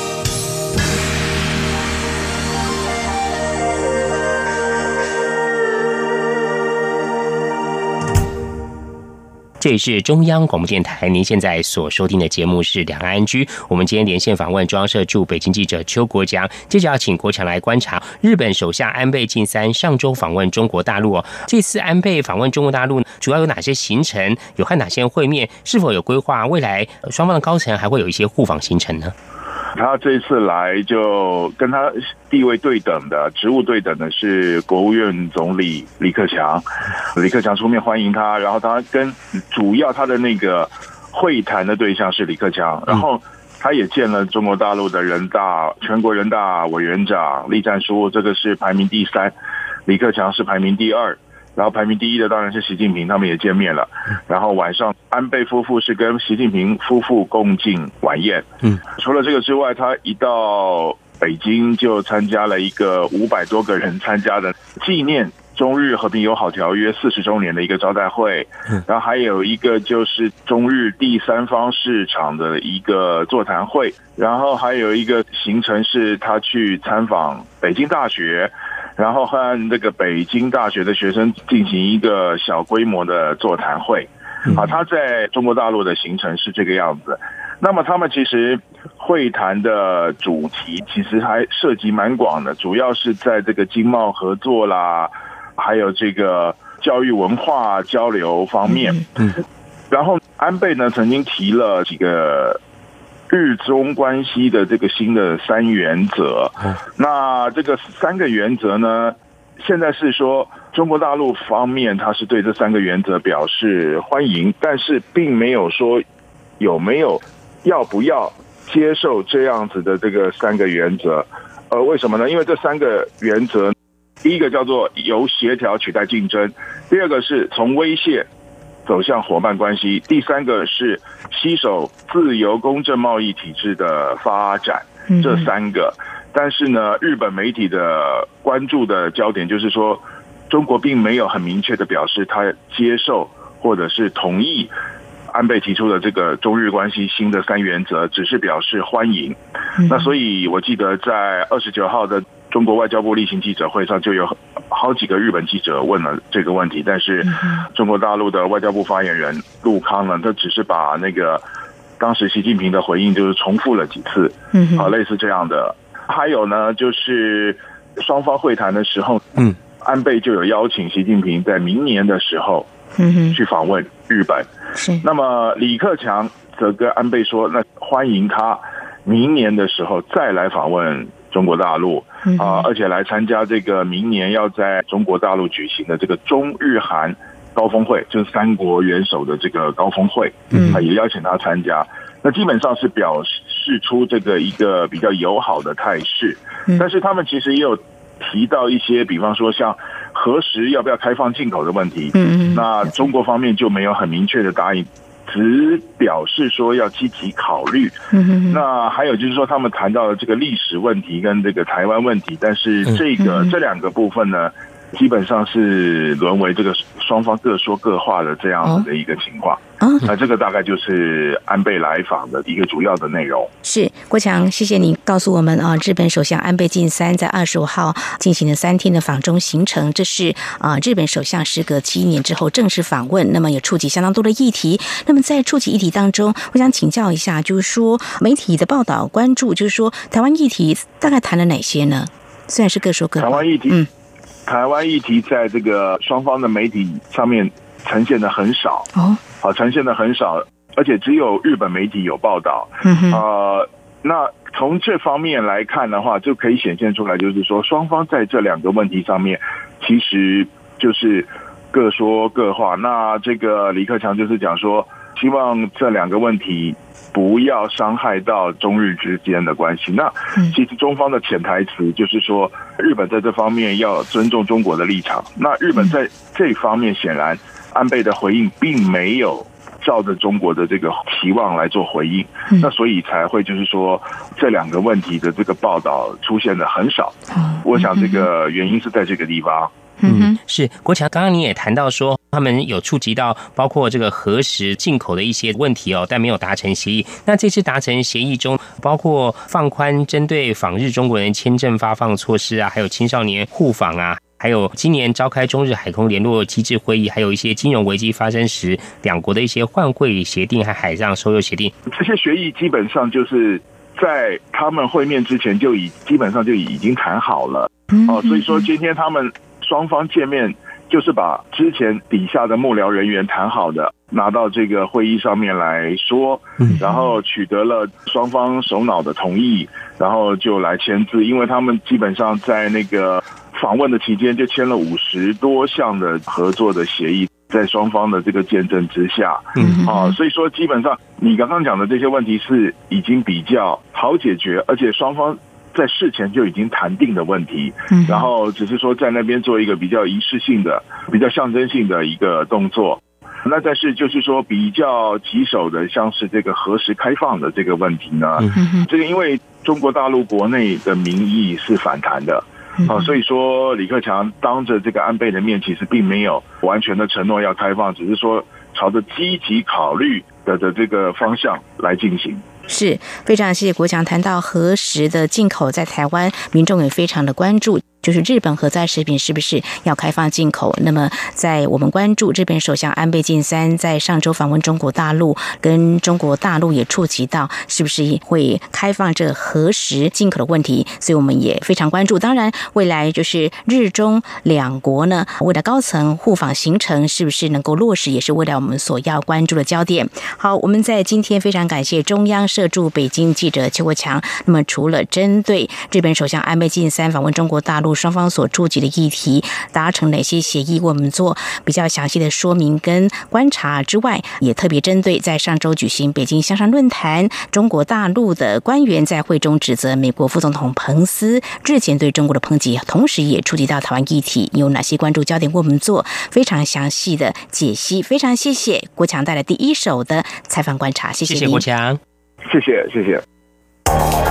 这里是中央广播电台，您现在所收听的节目是《两岸安居》。我们今天连线访问中央社驻北京记者邱国强，接着要请国强来观察日本首相安倍晋三上周访问中国大陆哦。这次安倍访问中国大陆主要有哪些行程？有和哪些人会面？是否有规划未来双方的高层还会有一些互访行程呢？他这次来就跟他地位对等的、职务对等的是国务院总理李克强，李克强出面欢迎他，然后他跟主要他的那个会谈的对象是李克强，然后他也见了中国大陆的人大全国人大委员长栗战书，这个是排名第三，李克强是排名第二。然后排名第一的当然是习近平，他们也见面了。然后晚上，安倍夫妇是跟习近平夫妇共进晚宴。嗯，除了这个之外，他一到北京就参加了一个五百多个人参加的纪念中日和平友好条约四十周年的一个招待会。然后还有一个就是中日第三方市场的一个座谈会。然后还有一个行程是他去参访北京大学。然后和那个北京大学的学生进行一个小规模的座谈会，啊，他在中国大陆的行程是这个样子。那么他们其实会谈的主题其实还涉及蛮广的，主要是在这个经贸合作啦，还有这个教育文化交流方面。嗯，然后安倍呢曾经提了几个。日中关系的这个新的三原则，那这个三个原则呢，现在是说中国大陆方面，他是对这三个原则表示欢迎，但是并没有说有没有要不要接受这样子的这个三个原则。呃，为什么呢？因为这三个原则，第一个叫做由协调取代竞争，第二个是从威胁。走向伙伴关系。第三个是携手自由公正贸易体制的发展，这三个。但是呢，日本媒体的关注的焦点就是说，中国并没有很明确的表示他接受或者是同意安倍提出的这个中日关系新的三原则，只是表示欢迎。那所以我记得在二十九号的。中国外交部例行记者会上就有好几个日本记者问了这个问题，但是中国大陆的外交部发言人陆康呢，他只是把那个当时习近平的回应就是重复了几次，啊，类似这样的。还有呢，就是双方会谈的时候，嗯，安倍就有邀请习近平在明年的时候，嗯去访问日本。是，那么李克强则跟安倍说，那欢迎他明年的时候再来访问。中国大陆啊，而且来参加这个明年要在中国大陆举行的这个中日韩高峰会，就是三国元首的这个高峰会，啊，也邀请他参加。那基本上是表示出这个一个比较友好的态势。但是他们其实也有提到一些，比方说像何时要不要开放进口的问题。嗯嗯，那中国方面就没有很明确的答应。只表示说要积极考虑，那还有就是说他们谈到了这个历史问题跟这个台湾问题，但是这个这两个部分呢？基本上是沦为这个双方各说各话的这样子的一个情况。那这个大概就是安倍来访的一个主要的内容。是郭强，谢谢你告诉我们啊，日本首相安倍晋三在二十五号进行了三天的访中行程，这是啊日本首相时隔七年之后正式访问，那么也触及相当多的议题。那么在触及议题当中，我想请教一下，就是说媒体的报道关注，就是说台湾议题大概谈了哪些呢？虽然是各说各话，台湾议题，嗯。台湾议题在这个双方的媒体上面呈现的很少哦，好呈现的很少，而且只有日本媒体有报道。嗯呃，那从这方面来看的话，就可以显现出来，就是说双方在这两个问题上面，其实就是各说各话。那这个李克强就是讲说，希望这两个问题不要伤害到中日之间的关系。那其实中方的潜台词就是说，日本在这方面要尊重中国的立场。那日本在这方面显然安倍的回应并没有照着中国的这个期望来做回应，那所以才会就是说这两个问题的这个报道出现的很少。我想这个原因是在这个地方。嗯，是国强，刚刚你也谈到说，他们有触及到包括这个核实进口的一些问题哦，但没有达成协议。那这次达成协议中，包括放宽针对访日中国人签证发放措施啊，还有青少年互访啊，还有今年召开中日海空联络机制会议，还有一些金融危机发生时两国的一些换汇协定和海上收邮协定。这些协议基本上就是在他们会面之前就已基本上就已经谈好了哦，所以说今天他们。双方见面就是把之前底下的幕僚人员谈好的拿到这个会议上面来说，然后取得了双方首脑的同意，然后就来签字。因为他们基本上在那个访问的期间就签了五十多项的合作的协议，在双方的这个见证之下，嗯，啊，所以说基本上你刚刚讲的这些问题是已经比较好解决，而且双方。在事前就已经谈定的问题，然后只是说在那边做一个比较仪式性的、比较象征性的一个动作。那但是就是说比较棘手的，像是这个何时开放的这个问题呢？这个因为中国大陆国内的民意是反弹的啊，所以说李克强当着这个安倍的面，其实并没有完全的承诺要开放，只是说朝着积极考虑的的这个方向来进行。是非常谢谢国强谈到何时的进口，在台湾民众也非常的关注。就是日本核灾食品是不是要开放进口？那么，在我们关注日本首相安倍晋三在上周访问中国大陆，跟中国大陆也触及到是不是会开放这核实进口的问题，所以我们也非常关注。当然，未来就是日中两国呢，未来高层互访行程是不是能够落实，也是未来我们所要关注的焦点。好，我们在今天非常感谢中央社驻北京记者邱国强。那么，除了针对日本首相安倍晋三访问中国大陆，双方所触及的议题达成哪些协议？我们做比较详细的说明跟观察之外，也特别针对在上周举行北京向上论坛，中国大陆的官员在会中指责美国副总统彭斯日前对中国的抨击，同时也触及到台湾议题有哪些关注焦点？我们做非常详细的解析。非常谢谢国强带来第一手的采访观察，谢谢国强，谢谢谢谢。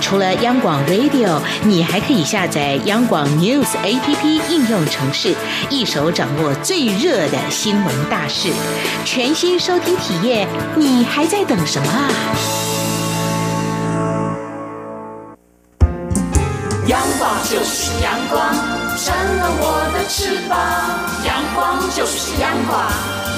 除了央广 Radio，你还可以下载央广 News APP 应用程式，一手掌握最热的新闻大事。全新收听体验，你还在等什么啊？阳光就是阳光，成了我的翅膀。阳光就是阳光，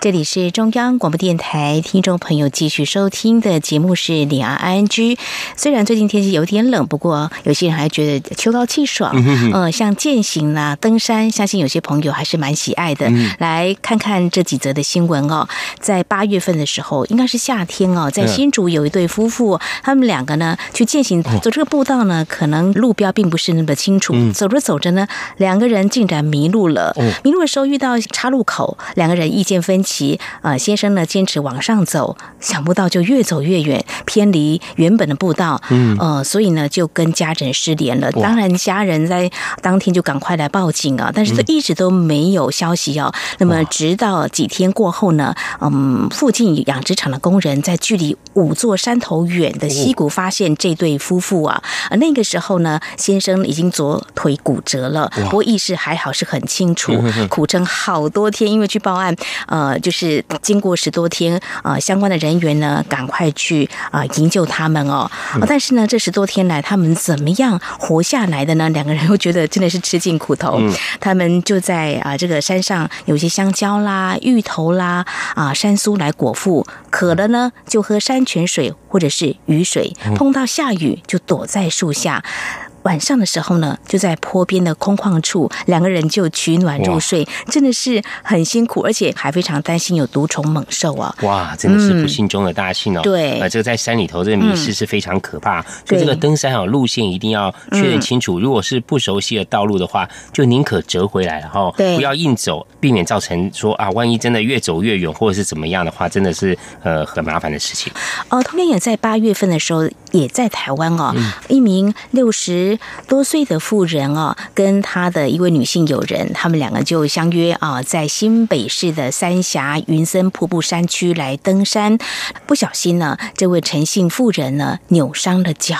这里是中央广播电台，听众朋友继续收听的节目是《李安安居》。虽然最近天气有点冷，不过有些人还觉得秋高气爽。嗯，像践行啦、登山，相信有些朋友还是蛮喜爱的。来看看这几则的新闻哦。在八月份的时候，应该是夏天哦，在新竹有一对夫妇，他们两个呢去践行，走这个步道呢，可能路标并不是那么清楚。走着走着呢，两个人竟然迷路了。迷路的时候遇到岔路口，两个人意见分歧。其呃，先生呢坚持往上走，想不到就越走越远，偏离原本的步道，嗯，呃，所以呢就跟家人失联了。当然，家人在当天就赶快来报警啊，但是一直都没有消息哦。那么，直到几天过后呢，嗯，附近养殖场的工人在距离五座山头远的溪谷发现这对夫妇啊，那个时候呢，先生已经左腿骨折了，不过意识还好是很清楚，苦撑好多天，因为去报案，呃。就是经过十多天啊，相关的人员呢，赶快去啊营救他们哦。但是呢，这十多天来，他们怎么样活下来的呢？两个人又觉得真的是吃尽苦头。他们就在啊这个山上，有些香蕉啦、芋头啦啊、山苏来果腹，渴了呢就喝山泉水或者是雨水，碰到下雨就躲在树下。晚上的时候呢，就在坡边的空旷处，两个人就取暖入睡，真的是很辛苦，而且还非常担心有毒虫猛兽啊！哇，真的是不幸中的大幸哦。对，啊，这个在山里头，这个迷失是非常可怕，所以这个登山啊，路线一定要确认清楚。如果是不熟悉的道路的话，就宁可折回来，然后不要硬走，避免造成说啊，万一真的越走越远，或者是怎么样的话，真的是呃很麻烦的事情。哦，同样也在八月份的时候，也在台湾哦，一名六十。多岁的妇人啊，跟他的一位女性友人，他们两个就相约啊，在新北市的三峡云森瀑布山区来登山。不小心呢，这位陈姓妇人呢扭伤了脚。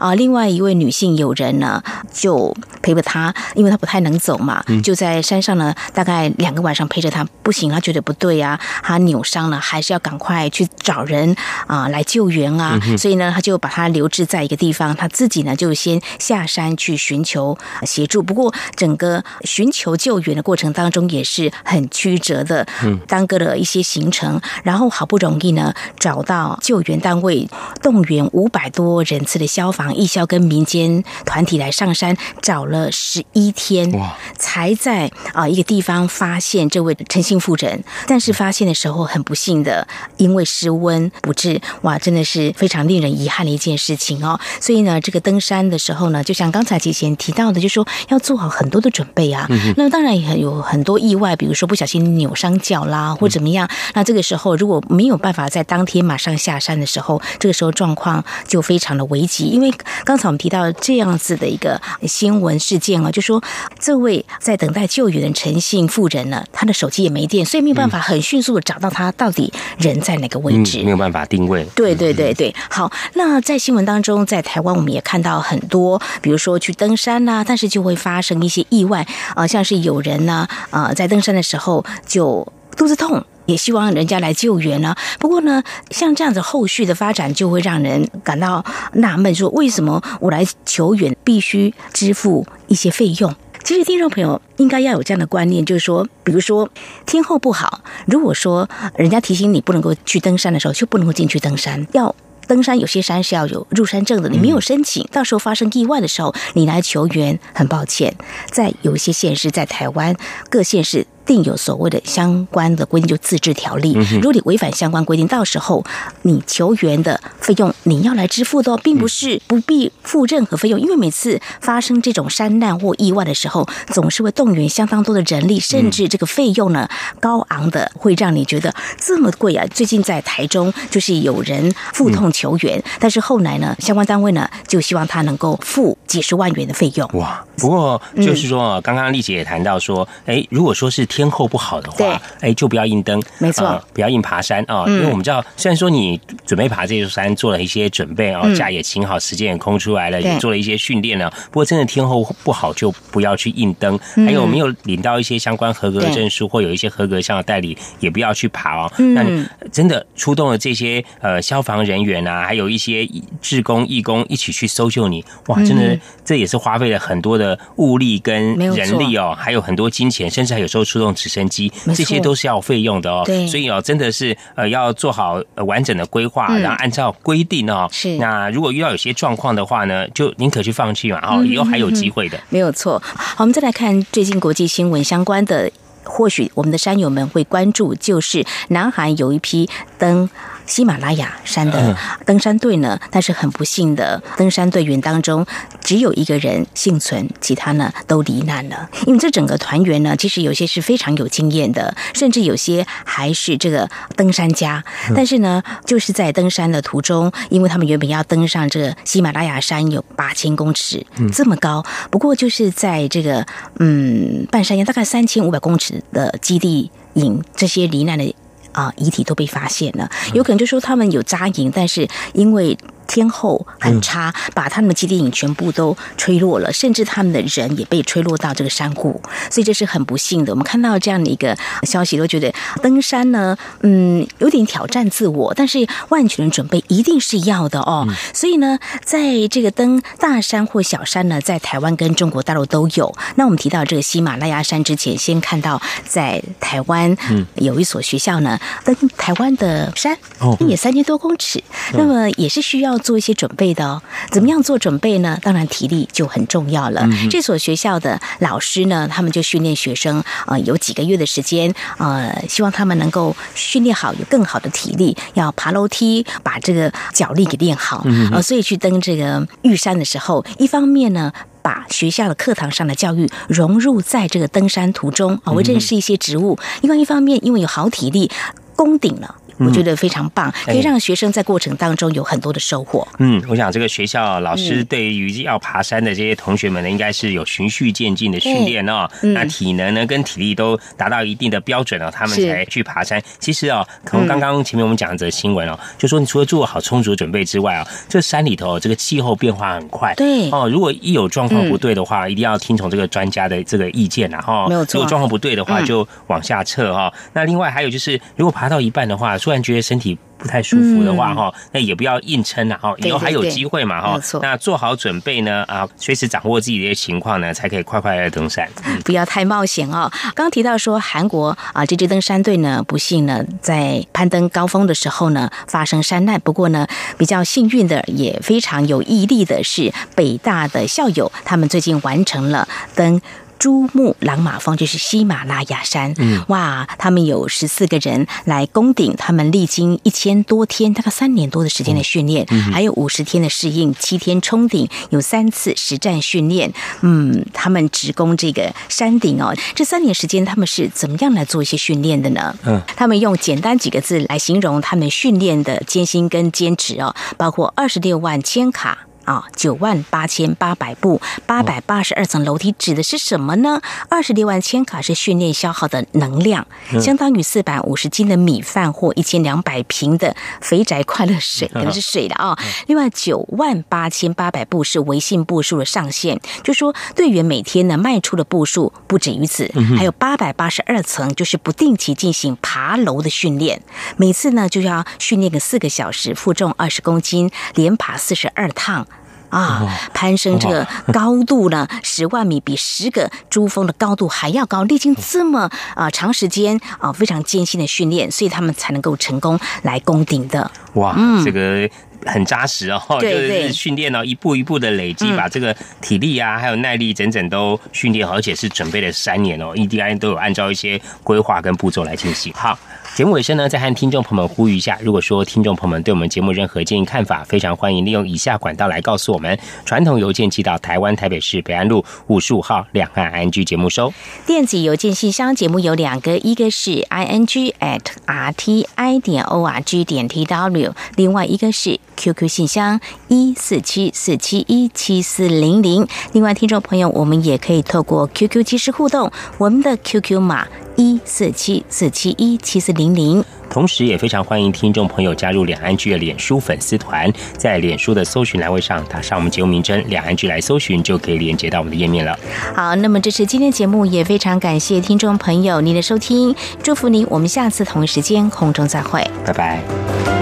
啊，另外一位女性友人呢，就陪着他，因为他不太能走嘛，就在山上呢，大概两个晚上陪着他。不行，他觉得不对啊，他扭伤了，还是要赶快去找人啊来救援啊。所以呢，他就把他留置在一个地方，他自己呢就先下。山去寻求协助，不过整个寻求救援的过程当中也是很曲折的，耽搁了一些行程。然后好不容易呢找到救援单位，动员五百多人次的消防、义消跟民间团体来上山，找了十一天，才在啊一个地方发现这位陈姓妇人。但是发现的时候很不幸的，因为失温不治。哇，真的是非常令人遗憾的一件事情哦。所以呢，这个登山的时候呢。就像刚才之前提到的，就说要做好很多的准备啊。那当然也有很多意外，比如说不小心扭伤脚啦，或怎么样。那这个时候如果没有办法在当天马上下山的时候，这个时候状况就非常的危急。因为刚才我们提到这样子的一个新闻事件啊，就说这位在等待救援的陈姓妇人呢，他的手机也没电，所以没有办法很迅速的找到他到底人在哪个位置，没有办法定位。对对对对，好。那在新闻当中，在台湾我们也看到很多。比如说去登山呐，但是就会发生一些意外啊，像是有人呢啊在登山的时候就肚子痛，也希望人家来救援呢。不过呢，像这样子后续的发展就会让人感到纳闷，说为什么我来求援必须支付一些费用？其实听众朋友应该要有这样的观念，就是说，比如说天候不好，如果说人家提醒你不能够去登山的时候，就不能够进去登山，要。登山有些山是要有入山证的，你没有申请，到时候发生意外的时候，你来求援，很抱歉，在有一些县市，在台湾各县市定有所谓的相关的规定，就自治条例。如果你违反相关规定，到时候你球员的费用你要来支付的，并不是不必付任何费用，因为每次发生这种山难或意外的时候，总是会动员相当多的人力，甚至这个费用呢高昂的，会让你觉得这么贵啊！最近在台中就是有人腹痛求援，但是后来呢，相关单位呢就希望他能够付几十万元的费用。哇！不过就是说，刚刚丽姐也谈到说，哎，如果说是天候不好的话，哎，就不要硬登，没错，不要硬爬山啊，因为我们知道，虽然说你准备爬这座山做了一些准备啊，假也请好，时间也空出来了，也做了一些训练了，不过真的天候不好，就不要去硬登。还有没有领到一些相关合格证书或有一些合格项的代理，也不要去爬哦。那你真的出动了这些呃消防人员啊，还有一些志工义工一起去搜救你，哇，真的这也是花费了很多的物力跟人力哦，还有很多金钱，甚至还有时候出动直升机，这些都是要费用的哦。对所以哦，真的是呃要做好完整的规划，然后按照规定哦。是。那如果遇到有些状况的话呢，就宁可去放弃嘛，哦，以后还有机会的。没有错。好，我们再来看最近国际新闻相关的。或许我们的山友们会关注，就是南韩有一批登喜马拉雅山的登山队呢，但是很不幸的，登山队员当中只有一个人幸存，其他呢都罹难了。因为这整个团员呢，其实有些是非常有经验的，甚至有些还是这个登山家，但是呢，就是在登山的途中，因为他们原本要登上这个喜马拉雅山有八千公尺这么高，不过就是在这个嗯半山腰大概三千五百公尺。的基地营这些罹难的啊遗体都被发现了，有可能就说他们有扎营，但是因为。天后很差，把他们的基地营全部都吹落了，甚至他们的人也被吹落到这个山谷，所以这是很不幸的。我们看到这样的一个消息，都觉得登山呢，嗯，有点挑战自我，但是万全的准备一定是要的哦。所以呢，在这个登大山或小山呢，在台湾跟中国大陆都有。那我们提到这个喜马拉雅山之前，先看到在台湾，嗯，有一所学校呢登台湾的山，哦，也三千多公尺，那么也是需要。做一些准备的哦，怎么样做准备呢？当然体力就很重要了。这所学校的老师呢，他们就训练学生啊，有几个月的时间，呃，希望他们能够训练好，有更好的体力，要爬楼梯，把这个脚力给练好呃。所以去登这个玉山的时候，一方面呢，把学校的课堂上的教育融入在这个登山途中啊，我认识一些植物；另外一方面，因为有好体力，攻顶了。我觉得非常棒，可以让学生在过程当中有很多的收获。嗯，我想这个学校老师对于要爬山的这些同学们呢，应该是有循序渐进的训练哦。那体能呢跟体力都达到一定的标准了，他们才去爬山。其实哦，可能刚刚前面我们讲的新闻哦，就说你除了做好充足准备之外啊，这山里头这个气候变化很快。对哦，如果一有状况不对的话，一定要听从这个专家的这个意见然后。没有错。如果状况不对的话，就往下撤哈。那另外还有就是，如果爬到一半的话，突然觉得身体不太舒服的话，哈，那也不要硬撑了，哈，以后还有机会嘛，哈。那做好准备呢，啊，随时掌握自己的情况呢，才可以快快的登山。不要太冒险哦。刚刚提到说，韩国啊，这支登山队呢，不幸呢，在攀登高峰的时候呢，发生山难。不过呢，比较幸运的，也非常有毅力的是，北大的校友，他们最近完成了登。珠穆朗玛峰就是喜马拉雅山，嗯哇！他们有十四个人来攻顶，他们历经一千多天，大概三年多的时间的训练，还有五十天的适应，七天冲顶，有三次实战训练。嗯，他们直攻这个山顶哦。这三年时间，他们是怎么样来做一些训练的呢？嗯，他们用简单几个字来形容他们训练的艰辛跟坚持哦，包括二十六万千卡。啊，九万八千八百步，八百八十二层楼梯，指的是什么呢？二十六万千卡是训练消耗的能量，相当于四百五十斤的米饭或一千两百瓶的肥宅快乐水，可能是水的啊。另外，九万八千八百步是微信步数的上限，就说队员每天呢迈出的步数不止于此，还有八百八十二层，就是不定期进行爬楼的训练，每次呢就要训练个四个小时，负重二十公斤，连爬四十二趟。啊，攀升这个高度呢，十万米比十个珠峰的高度还要高，历经这么啊长时间啊非常艰辛的训练，所以他们才能够成功来攻顶的。哇，这个。很扎实哦，就是训练哦，一步一步的累积，把这个体力啊，还有耐力，整整都训练好，而且是准备了三年哦，EDI 都有按照一些规划跟步骤来进行。好。节目尾声呢，再和听众朋友们呼吁一下：如果说听众朋友们对我们节目任何建议看法，非常欢迎利用以下管道来告诉我们。传统邮件寄到台湾台北市北安路五十五号两岸 ING 节目收。电子邮件信箱节目有两个，一个是 ING at RTI 点 ORG 点 TW，另外一个是 QQ 信箱一四七四七一七四零零。另外，听众朋友，我们也可以透过 QQ 即时互动，我们的 QQ 码。一四七四七一七四零零，同时也非常欢迎听众朋友加入两岸剧的脸书粉丝团，在脸书的搜寻栏位上打上我们节目名称“两岸剧”来搜寻，就可以连接到我们的页面了。好，那么这是今天节目，也非常感谢听众朋友您的收听，祝福您，我们下次同一时间空中再会，拜拜。